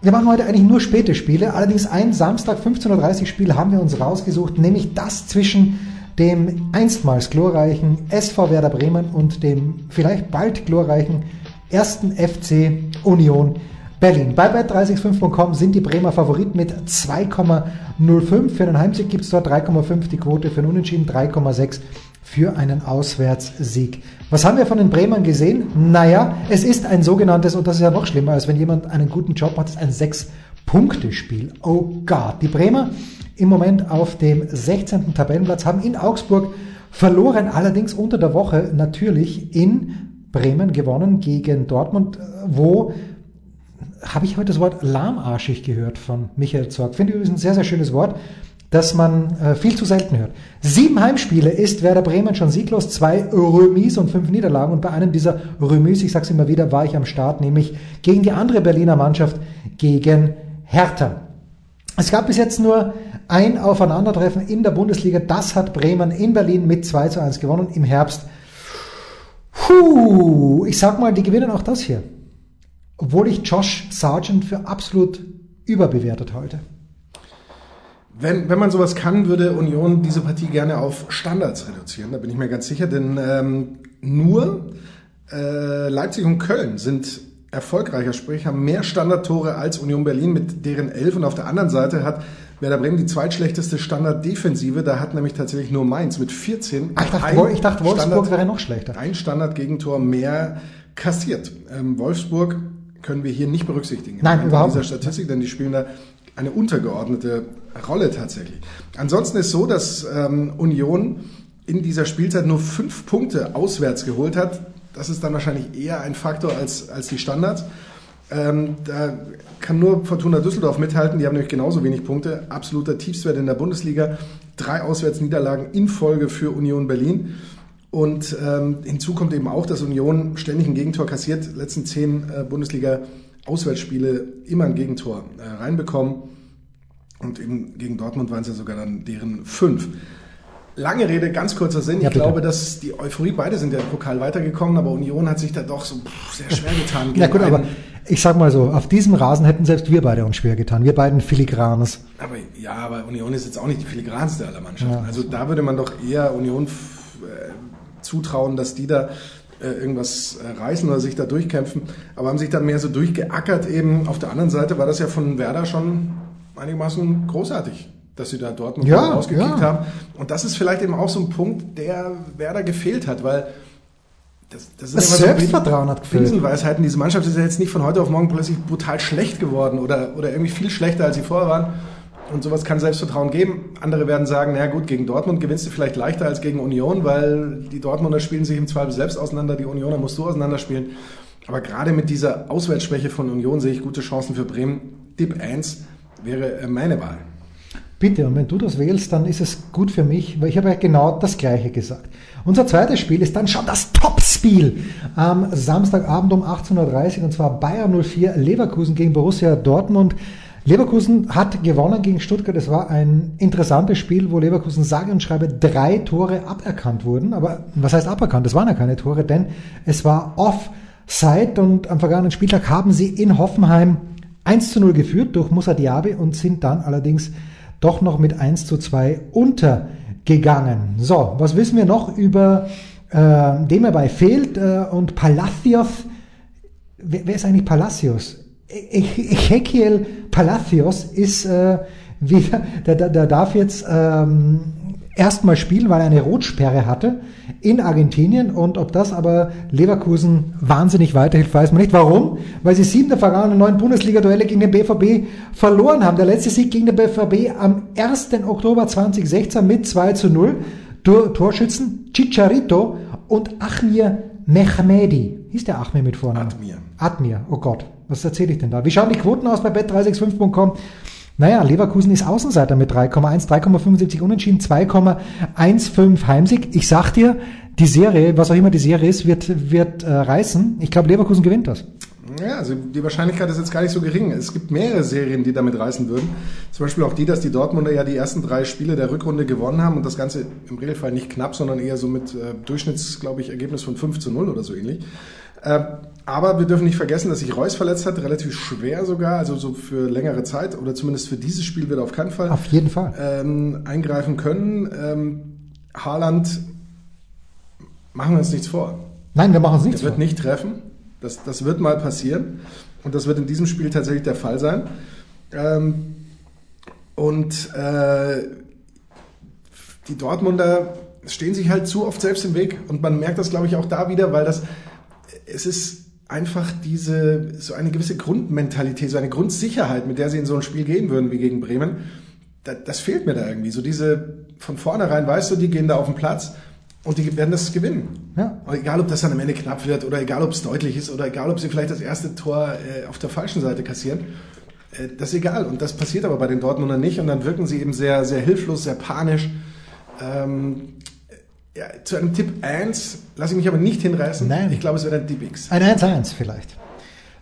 wir machen heute eigentlich nur späte Spiele, allerdings ein Samstag 15.30 Uhr Spiel haben wir uns rausgesucht, nämlich das zwischen dem einstmals glorreichen SV Werder Bremen und dem vielleicht bald glorreichen ersten FC Union Berlin. Bei bet365.com sind die Bremer Favorit mit 2,05. Für einen Heimsieg gibt es dort 3,5 die Quote, für einen Unentschieden 3,6 für einen Auswärtssieg. Was haben wir von den Bremern gesehen? Naja, es ist ein sogenanntes, und das ist ja noch schlimmer, als wenn jemand einen guten Job hat, ist ein 6 Punktespiel. Oh Gott, die Bremer im Moment auf dem 16. Tabellenplatz haben in Augsburg verloren, allerdings unter der Woche natürlich in Bremen gewonnen gegen Dortmund, äh, wo habe ich heute das Wort lahmarschig gehört von Michael Zorg. Finde ich übrigens ein sehr, sehr schönes Wort, das man äh, viel zu selten hört. Sieben Heimspiele ist Werder Bremen schon sieglos, zwei Remis und fünf Niederlagen. Und bei einem dieser Remis, ich sage es immer wieder, war ich am Start, nämlich gegen die andere Berliner Mannschaft, gegen Hertha. Es gab bis jetzt nur ein Aufeinandertreffen in der Bundesliga. Das hat Bremen in Berlin mit 2 zu 1 gewonnen im Herbst. Puh, ich sag mal, die gewinnen auch das hier. Obwohl ich Josh Sargent für absolut überbewertet halte. Wenn, wenn man sowas kann, würde Union diese Partie gerne auf Standards reduzieren. Da bin ich mir ganz sicher, denn ähm, nur äh, Leipzig und Köln sind erfolgreicher, sprich haben mehr Standardtore als Union Berlin mit deren elf. Und auf der anderen Seite hat Werder Bremen die zweitschlechteste Standarddefensive. Da hat nämlich tatsächlich nur Mainz mit 14 Ach, ich dachte, ich dachte Wolfsburg Standard- wäre noch schlechter. ein Standardgegentor mehr kassiert. Ähm, Wolfsburg können wir hier nicht berücksichtigen. Nein, in überhaupt dieser nicht. Statistik, denn die spielen da eine untergeordnete Rolle tatsächlich. Ansonsten ist so, dass ähm, Union in dieser Spielzeit nur fünf Punkte auswärts geholt hat. Das ist dann wahrscheinlich eher ein Faktor als, als die Standards. Ähm, da kann nur Fortuna Düsseldorf mithalten. Die haben nämlich genauso wenig Punkte. Absoluter Tiefstwert in der Bundesliga. Drei Auswärtsniederlagen in Folge für Union Berlin. Und ähm, hinzu kommt eben auch, dass Union ständig ein Gegentor kassiert. Letzten zehn äh, Bundesliga-Auswärtsspiele immer ein Gegentor äh, reinbekommen. Und eben gegen Dortmund waren es ja sogar dann deren fünf. Lange Rede, ganz kurzer Sinn. Ja, ich glaube, dass die Euphorie, beide sind ja im Pokal weitergekommen, aber Union hat sich da doch so pff, sehr schwer getan. Na gut, aber ich sag mal so, auf diesem Rasen hätten selbst wir beide uns schwer getan. Wir beiden Filigranes. Aber ja, aber Union ist jetzt auch nicht die filigranste aller Mannschaften. Ja. also da würde man doch eher Union äh, zutrauen, dass die da äh, irgendwas äh, reißen oder sich da durchkämpfen. Aber haben sich dann mehr so durchgeackert eben. Auf der anderen Seite war das ja von Werder schon einigermaßen großartig, dass sie da Dortmund Ja, rausgekickt ja. haben. Und das ist vielleicht eben auch so ein Punkt, der Werder gefehlt hat, weil das, das, Das immer so Selbstvertrauen hat gefehlt. Binsenweisheiten. Diese Mannschaft ist ja jetzt nicht von heute auf morgen plötzlich brutal schlecht geworden oder, oder irgendwie viel schlechter, als sie vorher waren. Und sowas kann Selbstvertrauen geben. Andere werden sagen, na gut, gegen Dortmund gewinnst du vielleicht leichter als gegen Union, weil die Dortmunder spielen sich im Zweifel selbst auseinander, die Unioner musst du auseinanderspielen. Aber gerade mit dieser Auswärtsschwäche von Union sehe ich gute Chancen für Bremen. Dip 1 wäre äh, meine Wahl. Bitte, und wenn du das wählst, dann ist es gut für mich, weil ich habe ja genau das Gleiche gesagt. Unser zweites Spiel ist dann schon das Topspiel am Samstagabend um 18.30 Uhr und zwar Bayern 04 Leverkusen gegen Borussia Dortmund. Leverkusen hat gewonnen gegen Stuttgart. Es war ein interessantes Spiel, wo Leverkusen sage und schreibe drei Tore aberkannt wurden. Aber was heißt aberkannt? Es waren ja keine Tore, denn es war Zeit und am vergangenen Spieltag haben sie in Hoffenheim 1 zu 0 geführt durch Musa Diaby und sind dann allerdings doch noch mit 1 zu 2 untergegangen. So, was wissen wir noch über äh, dem er bei fehlt äh, und Palacios, wer, wer, ist eigentlich Palacios? E-, e-, Ezequiel Palacios ist äh, wieder, der, der, der darf jetzt ähm, erstmal spielen, weil er eine Rotsperre hatte in Argentinien und ob das aber Leverkusen wahnsinnig weiterhilft, weiß man nicht. Warum? Weil sie sieben der vergangenen neun Bundesliga-Duelle gegen den BVB verloren haben. Der letzte Sieg gegen den BVB am 1. Oktober 2016 mit 2 zu 0. Torschützen Chicharito und Achmir Mehmedi. Hieß der Achmir mit Vornamen? Admir. Admir, oh Gott, was erzähle ich denn da? Wie schauen die Quoten aus bei bet365.com? Naja, Leverkusen ist Außenseiter mit 3,1, 3,75 Unentschieden, 2,15 Heimsieg. Ich sag dir, die Serie, was auch immer die Serie ist, wird, wird äh, reißen. Ich glaube, Leverkusen gewinnt das. Ja, also die Wahrscheinlichkeit ist jetzt gar nicht so gering. Es gibt mehrere Serien, die damit reißen würden. Zum Beispiel auch die, dass die Dortmunder ja die ersten drei Spiele der Rückrunde gewonnen haben und das Ganze im Regelfall nicht knapp, sondern eher so mit äh, Durchschnitts, glaube ich, Ergebnis von 5 zu 0 oder so ähnlich. Äh, aber wir dürfen nicht vergessen, dass sich Reus verletzt hat, relativ schwer sogar, also so für längere Zeit oder zumindest für dieses Spiel wird er auf keinen Fall, auf jeden Fall. Ähm, eingreifen können. Ähm, Haaland, machen wir uns nichts vor. Nein, wir machen uns nichts vor. Er wird nicht treffen. Das, das wird mal passieren und das wird in diesem Spiel tatsächlich der Fall sein. Ähm, und äh, die Dortmunder stehen sich halt zu oft selbst im Weg und man merkt das, glaube ich, auch da wieder, weil das es ist einfach diese so eine gewisse Grundmentalität, so eine Grundsicherheit, mit der sie in so ein Spiel gehen würden wie gegen Bremen. Das, das fehlt mir da irgendwie. So diese von vornherein, weißt du, die gehen da auf den Platz und die werden das gewinnen. Ja. egal, ob das dann am Ende knapp wird oder egal, ob es deutlich ist oder egal, ob sie vielleicht das erste Tor äh, auf der falschen Seite kassieren. Äh, das ist egal. Und das passiert aber bei den Dortmundern nicht. Und dann wirken sie eben sehr, sehr hilflos, sehr panisch. Ähm, ja, zu einem Tipp 1 lasse ich mich aber nicht hinreißen. Nein. Ich glaube, es wird ein Tipp X. Ein 1-1 vielleicht.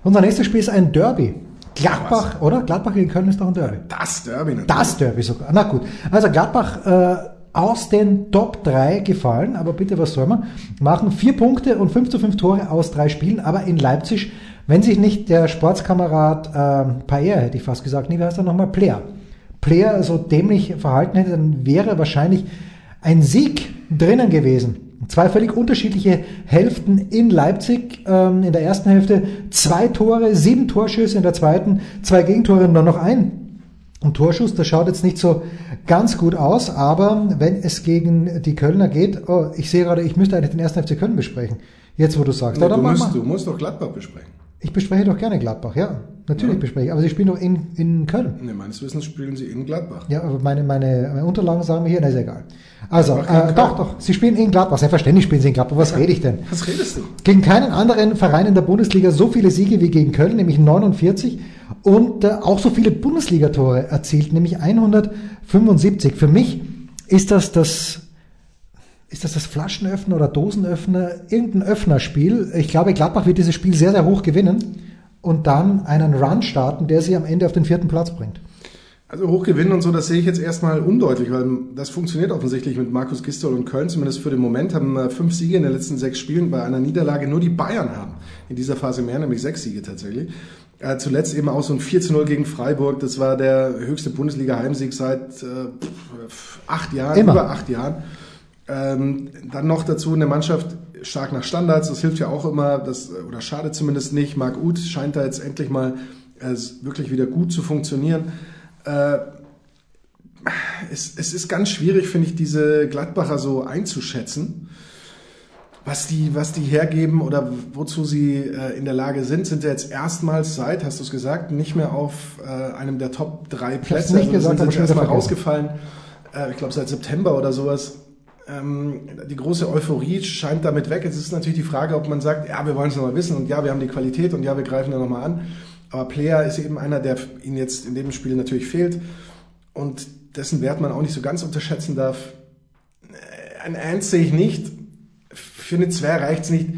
Unser nächstes Spiel ist ein Derby. Gladbach, oder? Gladbach gegen Köln ist doch ein Derby. Das Derby natürlich. Das Derby sogar. Na gut. Also Gladbach äh, aus den Top 3 gefallen, aber bitte, was soll man? Machen vier Punkte und 5 zu 5 Tore aus drei Spielen, aber in Leipzig, wenn sich nicht der Sportskamerad äh, Paer, hätte ich fast gesagt, nee, wie heißt er nochmal? Player. Player so dämlich verhalten hätte, dann wäre wahrscheinlich ein Sieg drinnen gewesen. Zwei völlig unterschiedliche Hälften in Leipzig. Ähm, in der ersten Hälfte zwei Tore, sieben Torschüsse, in der zweiten zwei Gegentore und nur noch ein und Torschuss, das schaut jetzt nicht so ganz gut aus, aber wenn es gegen die Kölner geht, oh, ich sehe gerade, ich müsste eigentlich den ersten FC Köln besprechen. Jetzt, wo du sagst. Nee, du, musst, du musst doch Gladbach besprechen. Ich bespreche doch gerne Gladbach, ja. Natürlich ja. bespreche ich. Aber sie spielen doch in, in Köln. Nee, meines Wissens spielen sie in Gladbach. Ja, aber meine, meine, meine Unterlagen sagen mir hier, na ist egal. Also, äh, doch, doch, sie spielen in Gladbach. Selbstverständlich spielen sie in Gladbach. Was ja. rede ich denn? Was redest du? Gegen keinen anderen Verein in der Bundesliga so viele Siege wie gegen Köln, nämlich 49. Und äh, auch so viele Bundesligatore erzielt, nämlich 175. Für mich ist das das ist das das Flaschenöffner oder Dosenöffner, irgendein Öffnerspiel. Ich glaube, Gladbach wird dieses Spiel sehr, sehr hoch gewinnen und dann einen Run starten, der sie am Ende auf den vierten Platz bringt. Also hochgewinnen und so, das sehe ich jetzt erstmal undeutlich, weil das funktioniert offensichtlich mit Markus Gistol und Köln, zumindest für den Moment, haben äh, fünf Siege in den letzten sechs Spielen, bei einer Niederlage nur die Bayern haben. In dieser Phase mehr, nämlich sechs Siege tatsächlich. Äh, zuletzt eben auch so ein 4 zu 0 gegen Freiburg, das war der höchste Bundesliga-Heimsieg seit äh, acht Jahren, Immer. über acht Jahren. Ähm, dann noch dazu eine Mannschaft stark nach Standards, das hilft ja auch immer, das, oder schadet zumindest nicht. Marc Uth scheint da jetzt endlich mal äh, wirklich wieder gut zu funktionieren. Äh, es, es ist ganz schwierig, finde ich, diese Gladbacher so einzuschätzen. Was die, was die hergeben oder wozu sie äh, in der Lage sind, sind ja jetzt erstmals seit, hast du es gesagt, nicht mehr auf äh, einem der Top drei Plätze. Nicht also gesagt, sind sie erstmal rausgefallen. Äh, ich glaube seit September oder sowas die große Euphorie scheint damit weg. Es ist natürlich die Frage, ob man sagt, ja, wir wollen es nochmal wissen und ja, wir haben die Qualität und ja, wir greifen da nochmal an. Aber Player ist eben einer, der ihnen jetzt in dem Spiel natürlich fehlt und dessen Wert man auch nicht so ganz unterschätzen darf. Äh, ein Eins sehe ich nicht. Für eine Zwei reicht es nicht.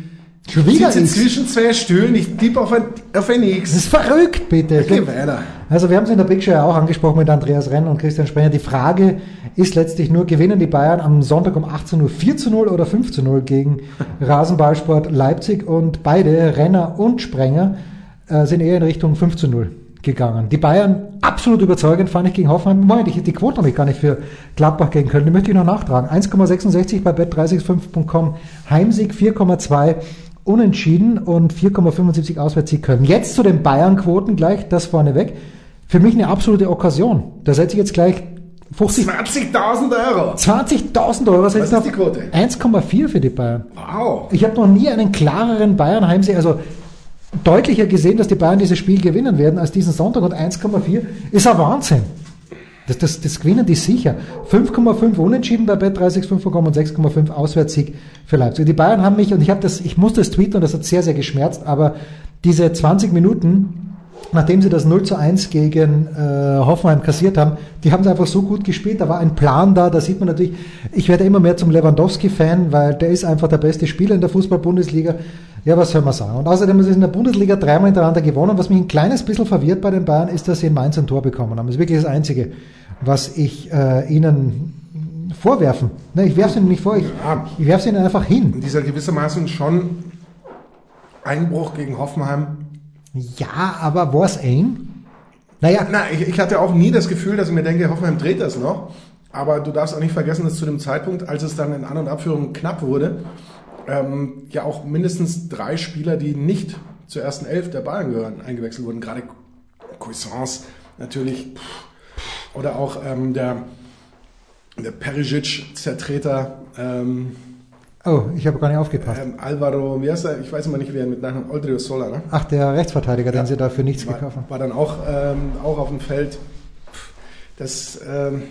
Schon Ich wieder sitze zwischen zwei Stühlen, ich tippe auf ein, auf ein X. Das ist verrückt, bitte. Geh weiter. Also wir haben es in der Big Show ja auch angesprochen mit Andreas Renn und Christian Sprenger. Die Frage ist letztlich nur, gewinnen die Bayern am Sonntag um 18 Uhr 4 zu 0 oder 5 zu 0 gegen Rasenballsport Leipzig und beide, Renner und Sprenger, äh, sind eher in Richtung 5 zu 0 gegangen. Die Bayern absolut überzeugend fand ich gegen Hoffenheim. Moment, ich, die Quote habe ich gar nicht für Gladbach gegen Köln. Die möchte ich noch nachtragen. 1,66 bei bet365.com. Heimsieg 4,2 unentschieden und 4,75 Auswärtssieg Köln. Jetzt zu den Bayern-Quoten gleich, das vorneweg. Für mich eine absolute Okkasion. Da setze ich jetzt gleich 50, 20.000 Euro. 20.000 Euro setze Was ich ist die Quote? 1,4 für die Bayern. Wow. Ich habe noch nie einen klareren Bayern-Heimsieg, also deutlicher gesehen, dass die Bayern dieses Spiel gewinnen werden als diesen Sonntag und 1,4 ist ein Wahnsinn. Das, das, das gewinnen die sicher. 5,5 unentschieden bei Bet365.com und 6,5 Auswärtssieg für Leipzig. Die Bayern haben mich, und ich habe das, ich musste das tweeten und das hat sehr, sehr geschmerzt, aber diese 20 Minuten, nachdem sie das 0 zu 1 gegen äh, Hoffenheim kassiert haben, die haben sie einfach so gut gespielt, da war ein Plan da, da sieht man natürlich, ich werde immer mehr zum Lewandowski-Fan, weil der ist einfach der beste Spieler in der Fußball-Bundesliga. Ja, was soll man sagen? Und außerdem ist es in der Bundesliga dreimal hintereinander gewonnen. Was mich ein kleines bisschen verwirrt bei den Bayern ist, dass sie in Mainz ein Tor bekommen haben. Das ist wirklich das Einzige, was ich äh, ihnen vorwerfen. Ne, ich werfe es ihnen nicht vor, ich, Ja. ich werfe es ihnen einfach hin. Und dieser gewissermaßen schon Einbruch gegen Hoffenheim. Ja, aber war es eng? Naja, Na, ich, ich hatte auch nie das Gefühl, dass ich mir denke, Hoffenheim dreht das noch. Aber du darfst auch nicht vergessen, dass zu dem Zeitpunkt, als es dann in An- und Abführung knapp wurde, ähm, ja auch mindestens drei Spieler, die nicht zur ersten Elf der Bayern gehören, eingewechselt wurden. Gerade Cuisance natürlich. pff, Oder auch ähm, der, der Perisic-Zertreter ähm, oh, ich habe gar nicht aufgepasst. ähm, Alvaro, wie heißt er? Ich weiß immer nicht, wie er mit Nachnamen, Oldrio Sola, ne? Ach, der Rechtsverteidiger, den Ja. sie da für nichts war, gekauft haben. war dann auch, ähm, auch auf dem Feld. Das, ähm,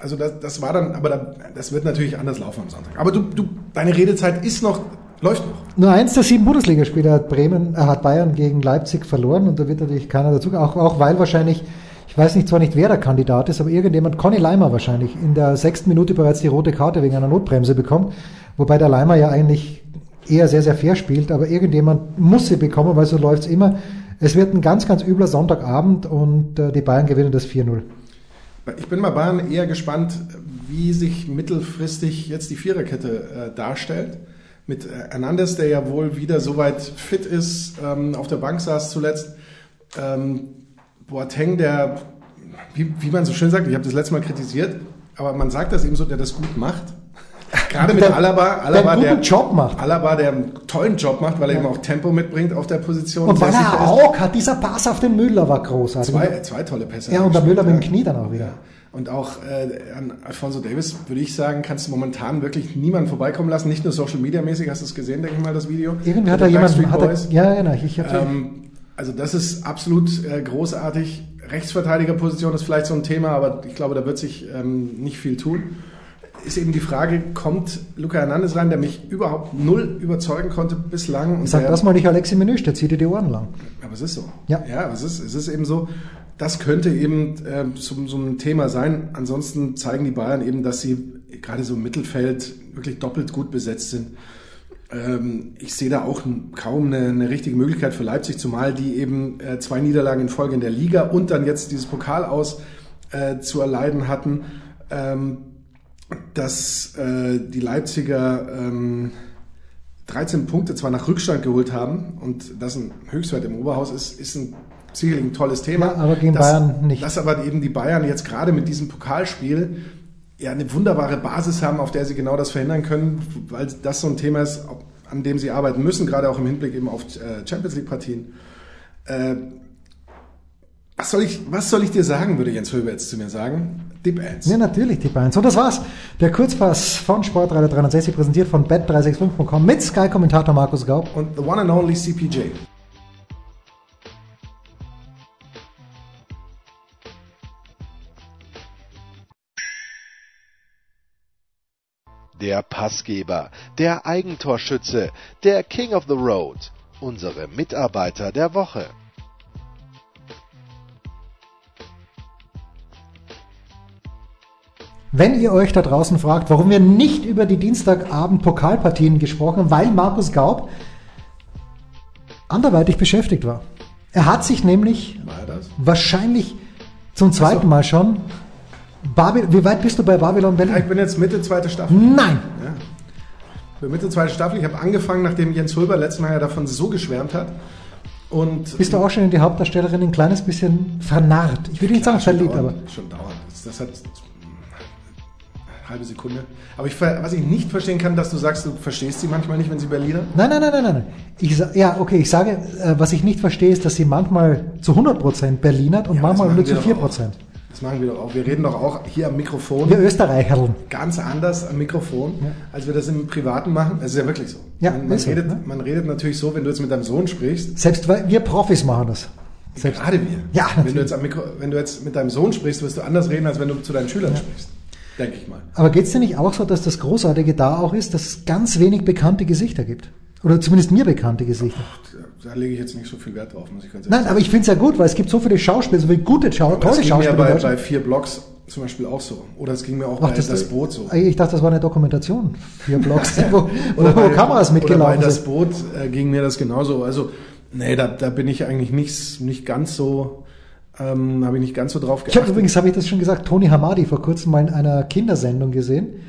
also das, das war dann, aber da, das wird natürlich anders laufen am Sonntag. Aber du, du, deine Redezeit ist noch, läuft noch. Nur eins der sieben Bundesligaspiele hat Bremen, äh, hat Bayern gegen Leipzig verloren und da wird natürlich keiner dazu, auch, auch weil wahrscheinlich, ich weiß nicht zwar nicht, wer der Kandidat ist, aber irgendjemand, Conny Leimer wahrscheinlich, in der sechsten Minute bereits die rote Karte wegen einer Notbremse bekommt, wobei der Leimer ja eigentlich eher sehr, sehr fair spielt, aber irgendjemand muss sie bekommen, weil so läuft's immer. Es wird ein ganz, ganz übler Sonntagabend und äh, die Bayern gewinnen das 4-0. Ich bin bei Bayern eher gespannt, wie sich mittelfristig jetzt die Viererkette äh, darstellt. Mit äh, Hernandez, der ja wohl wieder soweit fit ist, ähm, auf der Bank saß zuletzt. Ähm, Boateng, der, wie, wie man so schön sagt, ich habe das letzte Mal kritisiert, aber man sagt das eben so, der das gut macht. Gerade mit Der- Alaba, der Alaba, einen der, guten Job macht. Alaba, der einen tollen Job macht, weil er eben auch Tempo mitbringt auf der Position. Und weil er auch hat, dieser Pass auf den Müller war großartig. Zwei, zwei tolle Pässe. ja, und der Müller mit dem Ja. Knie dann auch wieder. Und auch äh, an Alfonso Davis, würde ich sagen, kannst du momentan wirklich niemanden vorbeikommen lassen. Nicht nur Social Media mäßig, hast du es gesehen, denke ich mal, das Video. Irgendwie hat jemanden, Backstreet hat er, ja, genau, ich habe Ähm, also das ist absolut äh, großartig. Rechtsverteidigerposition ist vielleicht so ein Thema, aber ich glaube, da wird sich ähm, nicht viel tun. Ist eben die Frage, kommt Luca Hernandez rein, der mich überhaupt null überzeugen konnte bislang. Und Sag der, das mal nicht Alexi Menüsch, der zieht dir die Ohren lang. aber es ist so. Ja. ja es, ist, es ist eben so. Das könnte eben äh, so, so ein Thema sein. Ansonsten zeigen die Bayern eben, dass sie gerade so im Mittelfeld wirklich doppelt gut besetzt sind. Ähm, ich sehe da auch kaum eine, eine richtige Möglichkeit für Leipzig, zumal die eben äh, zwei Niederlagen in Folge in der Liga und dann jetzt dieses Pokal aus äh, zu erleiden hatten. Ähm, dass äh, die Leipziger ähm, 13 Punkte zwar nach Rückstand geholt haben und das ein Höchstwert im Oberhaus ist, ist ein sicherlich ein tolles Thema. Ja, aber gegen dass, Bayern nicht. Dass aber eben die Bayern jetzt gerade mit diesem Pokalspiel ja eine wunderbare Basis haben, auf der sie genau das verhindern können, weil das so ein Thema ist, an dem sie arbeiten müssen, gerade auch im Hinblick eben auf äh, Champions League Partien. Äh, was soll ich, was soll ich dir sagen, würde Jens Höber jetzt zu mir sagen? Dip Ads. Ja, natürlich, die Bayern. So, das war's. Der Kurzpass von Sportreiter 360, präsentiert von bet365.com mit Sky-Kommentator Markus Gaub. Und the one and only CPJ. Der Passgeber, der Eigentorschütze, der King of the Road, unsere Mitarbeiter der Woche. Wenn ihr euch da draußen fragt, warum wir nicht über die Dienstagabend Pokalpartien gesprochen haben, weil Markus Gaub anderweitig beschäftigt war. Er hat sich nämlich wahrscheinlich zum zweiten Mal schon. Baby, wie weit bist du bei Babylon Berlin? ich bin jetzt Mitte zweite Staffel. Nein! Ja. Ich bin Mitte zweite Staffel. Ich habe angefangen, nachdem Jens Hulber letztes Mal ja davon so geschwärmt hat. Und Bist du auch schon in die Hauptdarstellerin ein kleines bisschen vernarrt? Ich würde nicht sagen verliebt, dauernd, aber Schon dauernd. Das, hat halbe Sekunde. Aber ich, was ich nicht verstehen kann, dass du sagst, du verstehst sie manchmal nicht, wenn sie Berliner. Nein, nein, nein, nein, nein. Ich, ja, okay, ich sage, äh, was ich nicht verstehe, ist, dass sie manchmal zu 100% Berlinert und Ja, manchmal nur zu wir doch 4%. auch. Das machen wir doch auch. Wir reden doch auch hier am Mikrofon Wir Österreicherln. ganz anders am Mikrofon, als wir das im Privaten machen. Das ist ja wirklich so. Ja, man, man, ist so, redet, ne? man redet natürlich so, wenn du jetzt mit deinem Sohn sprichst. Selbst weil wir Profis machen das. Selbst. Gerade wir. Ja, wenn natürlich. du, jetzt am Mikro, wenn du jetzt mit deinem Sohn sprichst, wirst du anders reden, als wenn du zu deinen Schülern sprichst. Denke ich mal. Aber geht es dir nicht auch so, dass das Großartige da auch ist, dass es ganz wenig bekannte Gesichter gibt? Oder zumindest mir bekannte Gesichter. Da lege ich jetzt nicht so viel Wert drauf, muss ich ganz ehrlich Nein, sagen. aber ich finde es ja gut, weil es gibt so viele Schauspieler, so viele gute Schau Aber das tolle ging mir Schauspieler. in bei, bei vier Blogs zum Beispiel auch so. Oder es ging mir auch Ach, bei das, Boot so. Ich dachte, das war eine Dokumentation. Vier Blogs, wo, Oder wo bei- Kameras Oder bei mitgelaufen das. Boot äh, ging mir das genauso. Also, nee, da, da bin ich eigentlich nicht, nicht ganz so, ähm, habe ich nicht ganz so drauf Ich habe übrigens, habe ich das schon gesagt, Tony Hamadi vor kurzem mal in einer Kindersendung gesehen,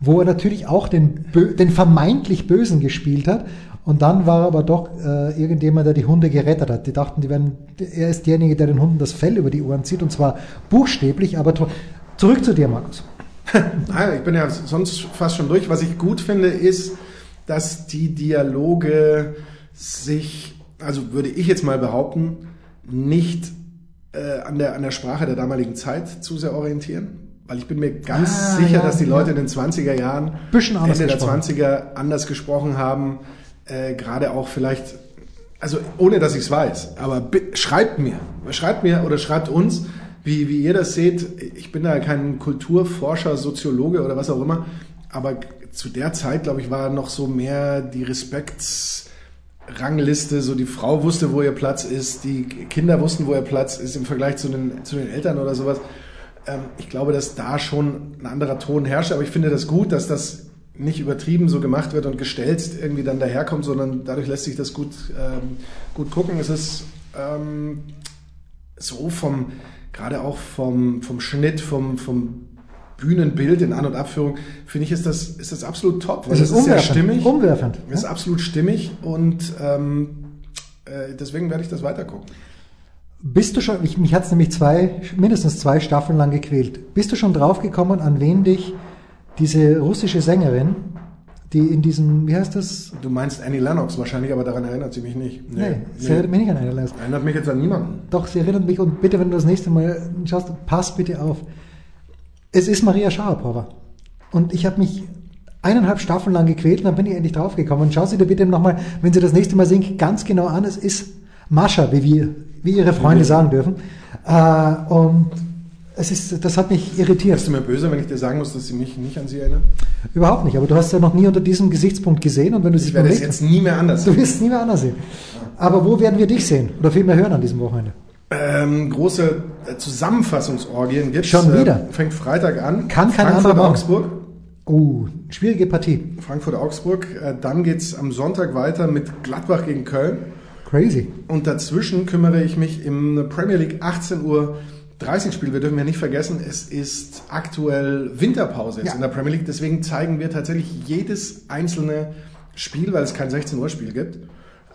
wo er natürlich auch den, den vermeintlich Bösen gespielt hat. Und dann war aber doch äh, irgendjemand, der die Hunde gerettet hat. Die dachten, die werden, er ist derjenige, der den Hunden das Fell über die Ohren zieht, und zwar buchstäblich. Aber zurück zu dir, Markus. Nein, ich bin ja sonst fast schon durch. Was ich gut finde, ist, dass die Dialoge sich, also würde ich jetzt mal behaupten, nicht äh, an, der, an der Sprache der damaligen Zeit zu sehr orientieren. Weil ich bin mir ganz Ah, sicher, ja, dass die Leute ja. in den 20er Jahren, Bisschen anders Ende der gesprochen. 20er anders gesprochen haben. Äh, Gerade auch vielleicht, also ohne dass ich es weiß, aber schreibt mir, schreibt mir oder schreibt uns, wie, wie ihr das seht. Ich bin da kein Kulturforscher, Soziologe oder was auch immer, aber zu der Zeit, glaube ich, war noch so mehr die Respektsrangliste, so die Frau wusste, wo ihr Platz ist, die Kinder wussten, wo ihr Platz ist im Vergleich zu den, zu den Eltern oder sowas. Ähm, ich glaube, dass da schon ein anderer Ton herrscht, aber ich finde das gut, dass das nicht übertrieben so gemacht wird und gestelzt irgendwie dann daherkommt, sondern dadurch lässt sich das gut, ähm, gut gucken. Es ist ähm, so vom, gerade auch vom, vom Schnitt, vom, vom Bühnenbild in An- und Abführung, finde ich, ist das, ist das absolut top. weil Es ist es sehr stimmig. Umwerfend. Es ist absolut stimmig und ähm, äh, deswegen werde ich das weiter gucken. Bist du schon, ich, mich hat es nämlich zwei, mindestens zwei Staffeln lang gequält. Bist du schon draufgekommen, an wen dich diese russische Sängerin, die in diesem, wie heißt das? Du meinst Annie Lennox wahrscheinlich, aber daran erinnert sie mich nicht. Nee, sie erinnert mich nicht an eine Leistung. Erinnert mich jetzt an niemanden. Doch, sie erinnert mich und bitte, wenn du das nächste Mal schaust, pass bitte auf. Es ist Maria Sharapova. Und ich habe mich eineinhalb Staffeln lang gequält und dann bin ich endlich draufgekommen. Schau sie dir bitte nochmal, wenn sie das nächste Mal singt, ganz genau an. Es ist Mascha, wie wir, wie ihre Freunde sagen dürfen. Äh, und es ist, das hat mich irritiert. Bist du mir böse, wenn ich dir sagen muss, dass sie mich nicht an sie erinnert? Überhaupt nicht. Aber du hast ja noch nie unter diesem Gesichtspunkt gesehen und wenn du sie Ich werde es jetzt nie mehr anders Du wirst es nie mehr anders sehen. Aber wo werden wir dich sehen? Oder vielmehr hören an diesem Wochenende? Ähm, große äh, Zusammenfassungsorgien gibt Schon wieder? fängt Freitag an. Kann kein Frankfurt, anderer machen. Augsburg. Oh, schwierige Partie. Frankfurt, Augsburg. Äh, dann geht's am Sonntag weiter mit Gladbach gegen Köln. Crazy. Und dazwischen kümmere ich mich im Premier League 18 Uhr 30 Spiel. Wir dürfen ja nicht vergessen, es ist aktuell Winterpause jetzt Ja. in der Premier League. Deswegen zeigen wir tatsächlich jedes einzelne Spiel, weil es kein 16 Uhr Spiel gibt.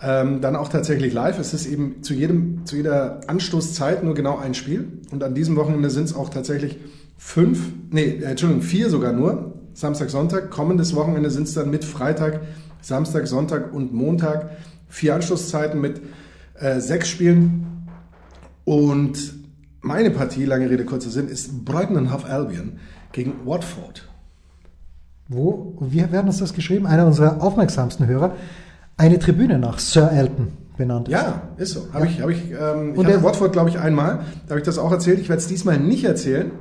Ähm, dann auch tatsächlich live. Es ist eben zu jedem, zu jeder Anstoßzeit nur genau ein Spiel. Und an diesem Wochenende sind es auch tatsächlich fünf, nee, äh, Entschuldigung, vier sogar nur. Samstag, Sonntag. Kommendes Wochenende sind es dann mit Freitag, Samstag, Sonntag und Montag vier Anstoßzeiten mit äh, sechs Spielen. Und meine Partie, lange Rede, kurzer Sinn, ist Brighton and Hove Albion gegen Watford. Wo, wir werden uns das geschrieben, einer unserer aufmerksamsten Hörer, eine Tribüne nach Sir Elton benannt ist. Ja, ist so. Habe Ja. ich, habe ich, ähm, ich Und hatte der- Watford, glaube ich, einmal. Da habe ich das auch erzählt. Ich werde es diesmal nicht erzählen,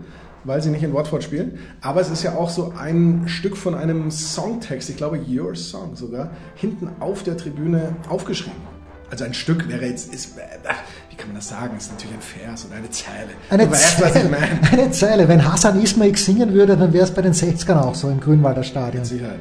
weil sie nicht in Watford spielen. Aber es ist ja auch so ein Stück von einem Songtext, ich glaube Your Song sogar, hinten auf der Tribüne aufgeschrieben. Also ein Stück wäre jetzt, ist, wie kann man das sagen? Ist natürlich ein Vers oder eine Zeile. Eine weißt, Zeile, eine Zeile. Wenn Hassan Ismail singen würde, dann wäre es bei den 60ern auch so im Grünwalder Stadion. Mit Sicherheit.